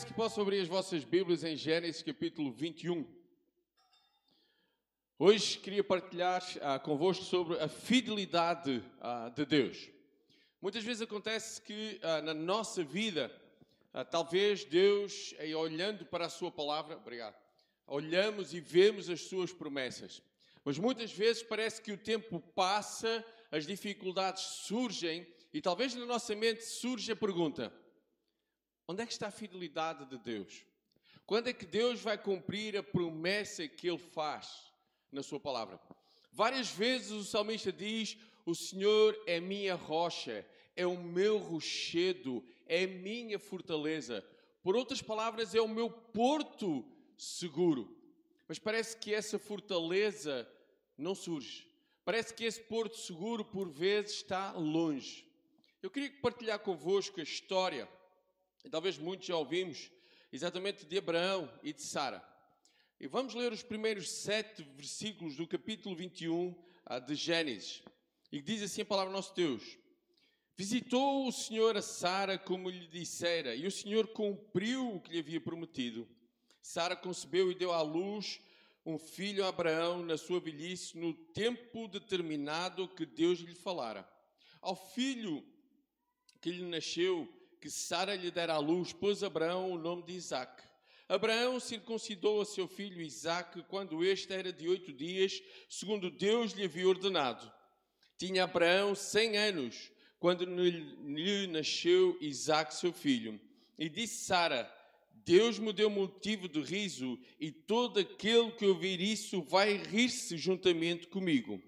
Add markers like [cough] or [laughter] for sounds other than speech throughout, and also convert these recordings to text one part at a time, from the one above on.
Peço que possam abrir as vossas Bíblias em Gênesis capítulo 21. Hoje queria partilhar ah, convosco sobre a fidelidade ah, de Deus. Muitas vezes acontece que ah, na nossa vida, ah, talvez Deus, aí, olhando para a Sua palavra, obrigado, olhamos e vemos as Suas promessas. Mas muitas vezes parece que o tempo passa, as dificuldades surgem e talvez na nossa mente surge a pergunta: Onde é que está a fidelidade de Deus? Quando é que Deus vai cumprir a promessa que Ele faz na Sua palavra? Várias vezes o salmista diz: O Senhor é minha rocha, é o meu rochedo, é a minha fortaleza. Por outras palavras, é o meu porto seguro. Mas parece que essa fortaleza não surge. Parece que esse porto seguro, por vezes, está longe. Eu queria partilhar convosco a história e talvez muitos já ouvimos, exatamente de Abraão e de Sara. E vamos ler os primeiros sete versículos do capítulo 21 ah, de Gênesis. E diz assim a palavra nosso Deus: Visitou o Senhor a Sara como lhe dissera, e o Senhor cumpriu o que lhe havia prometido. Sara concebeu e deu à luz um filho a Abraão na sua velhice, no tempo determinado que Deus lhe falara. Ao filho que lhe nasceu, que Sara lhe dera à luz, pôs Abraão o nome de Isaac. Abraão circuncidou a seu filho Isaac quando este era de oito dias, segundo Deus lhe havia ordenado. Tinha Abraão cem anos, quando lhe nasceu Isaac, seu filho. E disse Sara: Deus me deu motivo de riso, e todo aquele que ouvir isso vai rir-se juntamente comigo.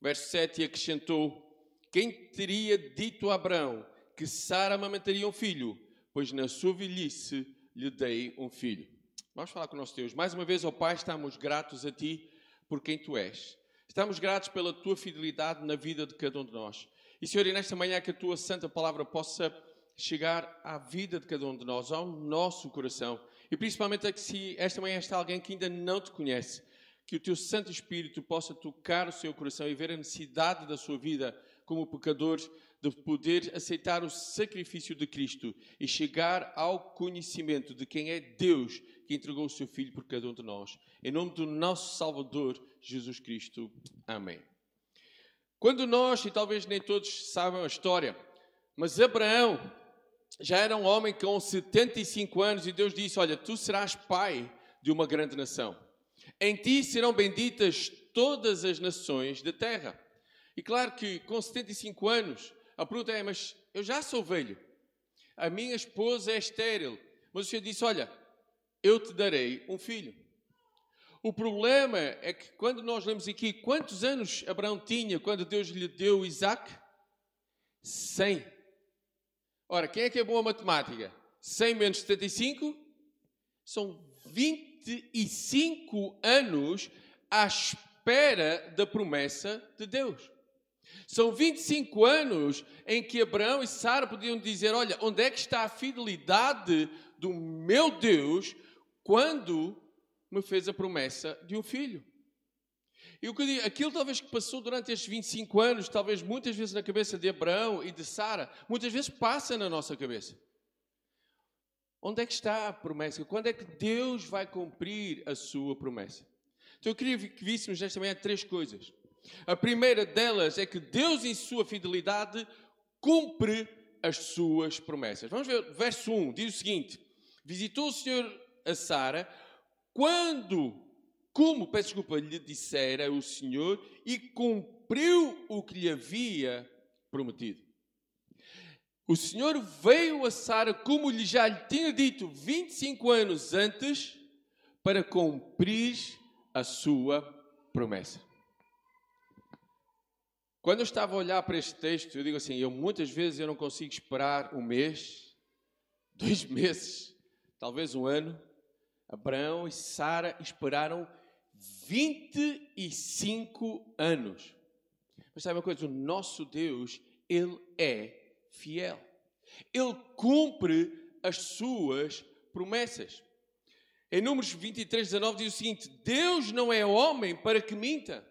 Verso 7 acrescentou: Quem teria dito a Abraão que Sara amamentaria um filho, pois na sua velhice lhe dei um filho. Vamos falar com o nosso Deus. Mais uma vez, ó oh Pai, estamos gratos a Ti por quem Tu és. Estamos gratos pela Tua fidelidade na vida de cada um de nós. E, Senhor, e nesta manhã que a Tua santa palavra possa chegar à vida de cada um de nós, ao nosso coração. E principalmente é que se esta manhã está alguém que ainda não te conhece, que o Teu Santo Espírito possa tocar o seu coração e ver a necessidade da sua vida como pecador de poder aceitar o sacrifício de Cristo e chegar ao conhecimento de quem é Deus que entregou o seu Filho por cada um de nós. Em nome do nosso Salvador, Jesus Cristo. Amém. Quando nós, e talvez nem todos saibam a história, mas Abraão já era um homem com 75 anos e Deus disse: Olha, tu serás pai de uma grande nação. Em ti serão benditas todas as nações da terra. E claro que com 75 anos, a pergunta é: mas eu já sou velho, a minha esposa é estéril, mas o Senhor disse: olha, eu te darei um filho. O problema é que quando nós lemos aqui quantos anos Abraão tinha quando Deus lhe deu Isaac? 100. Ora, quem é que é bom matemática? 100 menos 75? São 25 anos à espera da promessa de Deus. São 25 anos em que Abraão e Sara podiam dizer: Olha, onde é que está a fidelidade do meu Deus quando me fez a promessa de um filho? E o que eu digo, aquilo talvez que passou durante estes 25 anos, talvez muitas vezes na cabeça de Abraão e de Sara, muitas vezes passa na nossa cabeça. Onde é que está a promessa? Quando é que Deus vai cumprir a sua promessa? Então eu queria que víssemos nesta manhã três coisas. A primeira delas é que Deus, em sua fidelidade, cumpre as suas promessas. Vamos ver, verso 1 diz o seguinte: Visitou o Senhor a Sara quando, como, peço desculpa, lhe dissera o Senhor e cumpriu o que lhe havia prometido. O Senhor veio a Sara, como lhe já lhe tinha dito 25 anos antes, para cumprir a sua promessa. Quando eu estava a olhar para este texto, eu digo assim, eu muitas vezes eu não consigo esperar um mês, [laughs] dois meses, talvez um ano. Abraão e Sara esperaram 25 anos. Mas sabe uma coisa? O nosso Deus, Ele é fiel. Ele cumpre as suas promessas. Em Números 23, 19 diz o seguinte: Deus não é homem para que minta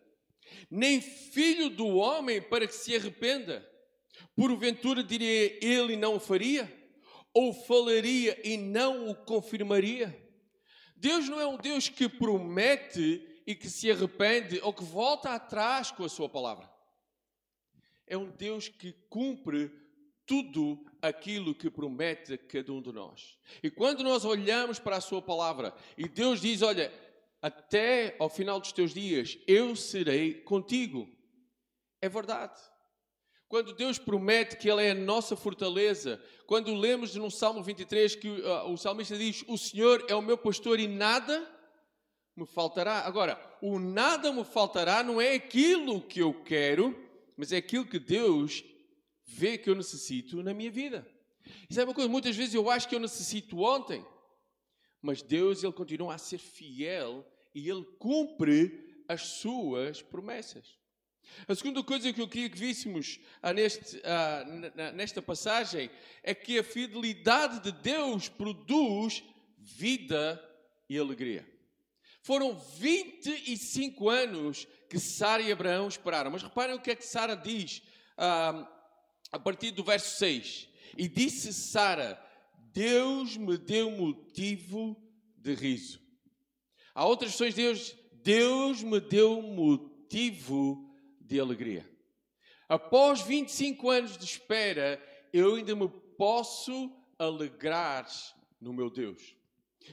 nem filho do homem para que se arrependa. Porventura diria ele e não o faria? ou falaria e não o confirmaria? Deus não é um Deus que promete e que se arrepende ou que volta atrás com a sua palavra. É um Deus que cumpre tudo aquilo que promete a cada um de nós. E quando nós olhamos para a sua palavra e Deus diz: Olha, até ao final dos teus dias eu serei contigo. É verdade. Quando Deus promete que Ele é a nossa fortaleza, quando lemos no Salmo 23 que uh, o salmista diz: O Senhor é o meu pastor e nada me faltará. Agora, o nada me faltará não é aquilo que eu quero, mas é aquilo que Deus vê que eu necessito na minha vida. Isso é uma coisa, muitas vezes eu acho que eu necessito ontem, mas Deus, Ele continua a ser fiel e Ele cumpre as suas promessas. A segunda coisa que eu queria que víssemos ah, neste, ah, nesta passagem é que a fidelidade de Deus produz vida e alegria. Foram 25 anos que Sara e Abraão esperaram. Mas reparem o que é que Sara diz ah, a partir do verso 6. E disse Sara: Deus me deu motivo de riso. Há outras versões de Deus, Deus me deu motivo de alegria. Após 25 anos de espera, eu ainda me posso alegrar no meu Deus.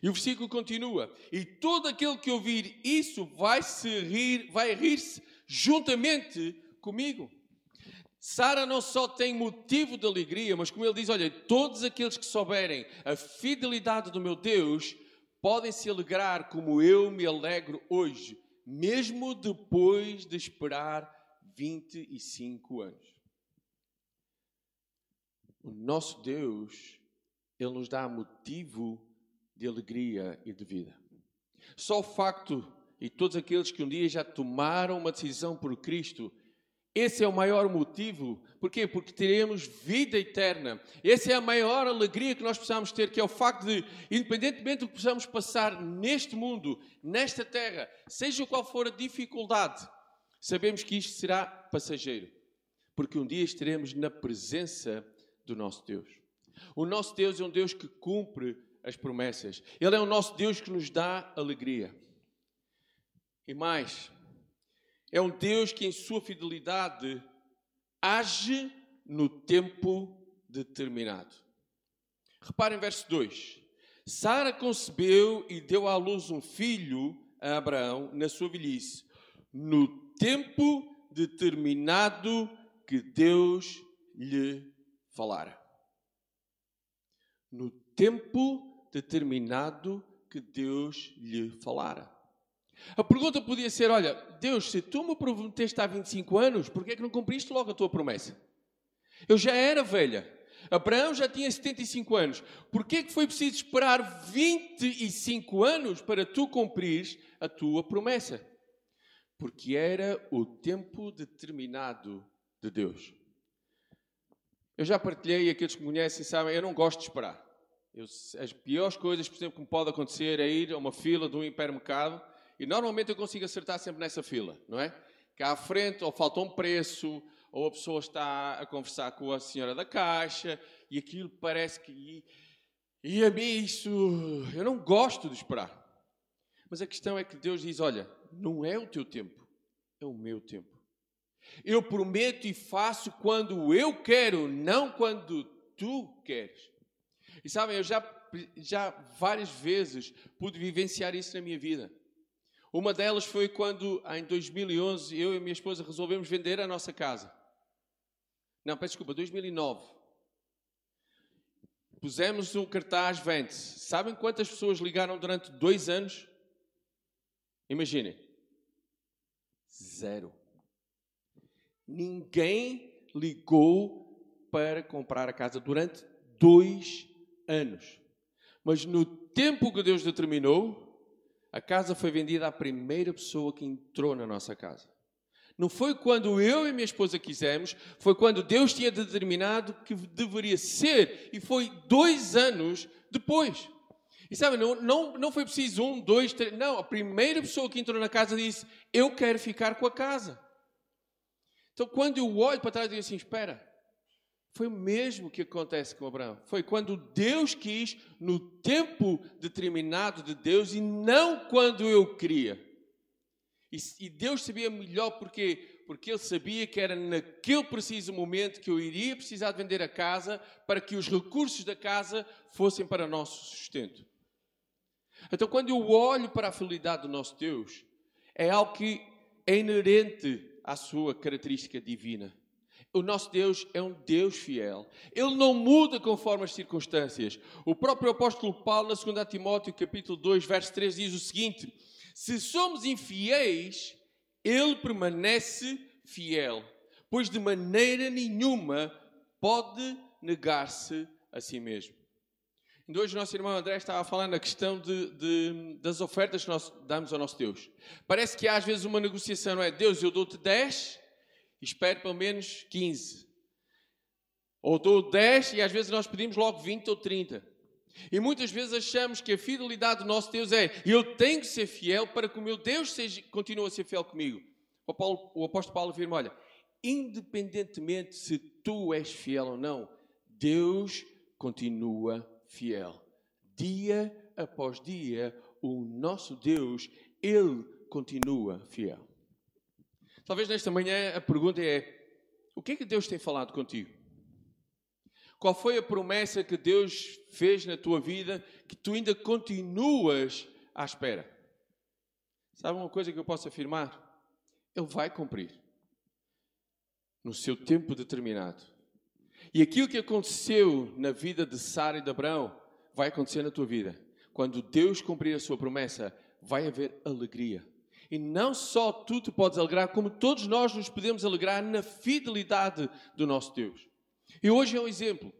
E o versículo continua: E todo aquele que ouvir isso vai se rir, vai rir-se juntamente comigo. Sara não só tem motivo de alegria, mas como ele diz: Olha, todos aqueles que souberem a fidelidade do meu Deus podem se alegrar como eu me alegro hoje, mesmo depois de esperar 25 anos. O nosso Deus, Ele nos dá motivo de alegria e de vida. Só o facto, e todos aqueles que um dia já tomaram uma decisão por Cristo, esse é o maior motivo. Porquê? Porque teremos vida eterna. Essa é a maior alegria que nós precisamos ter, que é o facto de, independentemente do que possamos passar neste mundo, nesta terra, seja qual for a dificuldade, sabemos que isto será passageiro. Porque um dia estaremos na presença do nosso Deus. O nosso Deus é um Deus que cumpre as promessas. Ele é o nosso Deus que nos dá alegria. E mais, é um Deus que, em sua fidelidade, age no tempo determinado. Reparem verso 2. Sara concebeu e deu à luz um filho a Abraão na sua velhice, no tempo determinado que Deus lhe falara. No tempo determinado que Deus lhe falara. A pergunta podia ser: olha, Deus, se tu me prometeste há 25 anos, por que é que não cumpriste logo a tua promessa? Eu já era velha. Abraão já tinha 75 anos. Por que é que foi preciso esperar 25 anos para tu cumprires a tua promessa? Porque era o tempo determinado de Deus. Eu já partilhei, aqueles que me conhecem sabem, eu não gosto de esperar. Eu, as piores coisas, por exemplo, que me pode acontecer é ir a uma fila de um hipermercado e normalmente eu consigo acertar sempre nessa fila, não é? Que à frente ou falta um preço, ou a pessoa está a conversar com a senhora da caixa e aquilo parece que. E, e a mim isso. Eu não gosto de esperar. Mas a questão é que Deus diz: olha, não é o teu tempo, é o meu tempo. Eu prometo e faço quando eu quero, não quando tu queres. E sabem, eu já, já várias vezes pude vivenciar isso na minha vida. Uma delas foi quando, em 2011, eu e minha esposa resolvemos vender a nossa casa. Não, peço desculpa, 2009. Pusemos um cartaz vende-se. Sabem quantas pessoas ligaram durante dois anos? Imaginem. Zero. Ninguém ligou para comprar a casa durante dois anos. Mas no tempo que Deus determinou, a casa foi vendida à primeira pessoa que entrou na nossa casa. Não foi quando eu e minha esposa quisemos, foi quando Deus tinha determinado que deveria ser, e foi dois anos depois. E sabe, não, não, não foi preciso um, dois, três, não, a primeira pessoa que entrou na casa disse: Eu quero ficar com a casa. Então, quando eu olho para trás, eu digo assim: Espera, Foi o mesmo que acontece com Abraão. Foi quando Deus quis, no tempo determinado de Deus e não quando eu queria. E, Deus sabia melhor porque porque ele sabia que era naquele preciso momento que eu iria precisar de vender a casa para que os recursos da casa fossem para nosso sustento. Então, quando eu olho para a fidelidade do nosso Deus, é algo que é inerente à sua característica divina. O nosso Deus é um Deus fiel. Ele não muda conforme as circunstâncias. O próprio apóstolo Paulo, na 2 Timóteo, capítulo 2, verso 3, diz o seguinte: Se somos infiéis, ele permanece fiel, pois de maneira nenhuma pode negar-se a si mesmo. Hoje o nosso irmão André estava falar na questão de, de, das ofertas que nós damos ao nosso Deus. Parece que há às vezes uma negociação, não é? Deus, eu dou-te 10 e espero pelo menos 15. Ou dou 10 e às vezes nós pedimos logo 20 ou 30. E muitas vezes achamos que a fidelidade do nosso Deus é eu tenho que ser fiel para que o meu Deus seja, continue a ser fiel comigo. O, Paulo, o apóstolo Paulo afirma: olha, independentemente se tu és fiel ou não, Deus continua fiel. Dia após dia, o nosso Deus, Ele continua fiel. Talvez nesta manhã a pergunta é: o que é que Deus tem falado contigo? Qual foi a promessa que Deus fez na tua vida que tu ainda continuas à espera? Sabe uma coisa que eu posso afirmar? Ele vai cumprir no seu tempo determinado. E aquilo que aconteceu na vida de Sara e de Abraão vai acontecer na tua vida. Quando Deus cumprir a sua promessa, vai haver alegria. E não só tu te podes alegrar, como todos nós nos podemos alegrar na fidelidade do nosso Deus. E hoje é um exemplo.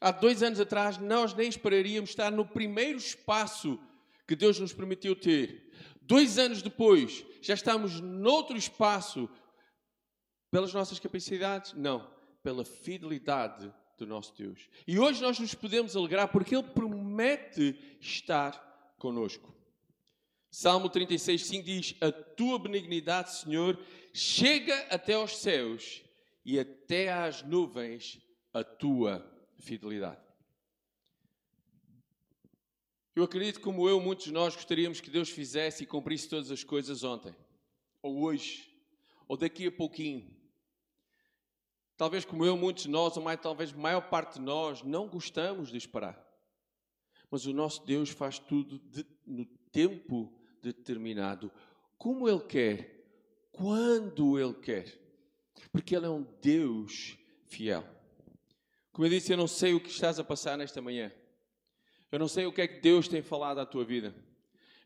Há dois anos atrás, nós nem esperaríamos estar no primeiro espaço que Deus nos permitiu ter. Dois anos depois, já estamos noutro espaço pelas nossas capacidades? Não, pela fidelidade do nosso Deus. E hoje nós nos podemos alegrar porque Ele promete estar conosco. Salmo 36, 5 diz: A tua benignidade, Senhor, chega até aos céus e até às nuvens a tua fidelidade. Eu acredito, como eu, muitos de nós gostaríamos que Deus fizesse e cumprisse todas as coisas ontem, ou hoje, ou daqui a pouquinho. Talvez, como eu, muitos de nós, ou mais, talvez a maior parte de nós, não gostamos de esperar. Mas o nosso Deus faz tudo de, no tempo determinado, como Ele quer, quando Ele quer. Porque Ele é um Deus fiel. Como eu disse, eu não sei o que estás a passar nesta manhã. Eu não sei o que é que Deus tem falado à tua vida.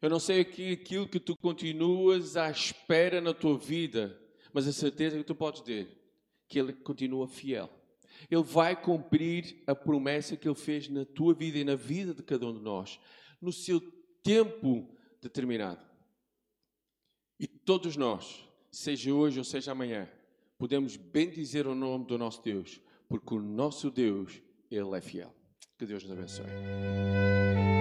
Eu não sei aquilo que tu continuas à espera na tua vida, mas a certeza que tu podes ter que Ele continua fiel. Ele vai cumprir a promessa que Ele fez na tua vida e na vida de cada um de nós, no seu tempo determinado. E todos nós, seja hoje ou seja amanhã, podemos bem dizer o nome do nosso Deus, porque o nosso Deus, Ele é fiel. Que Deus nos abençoe.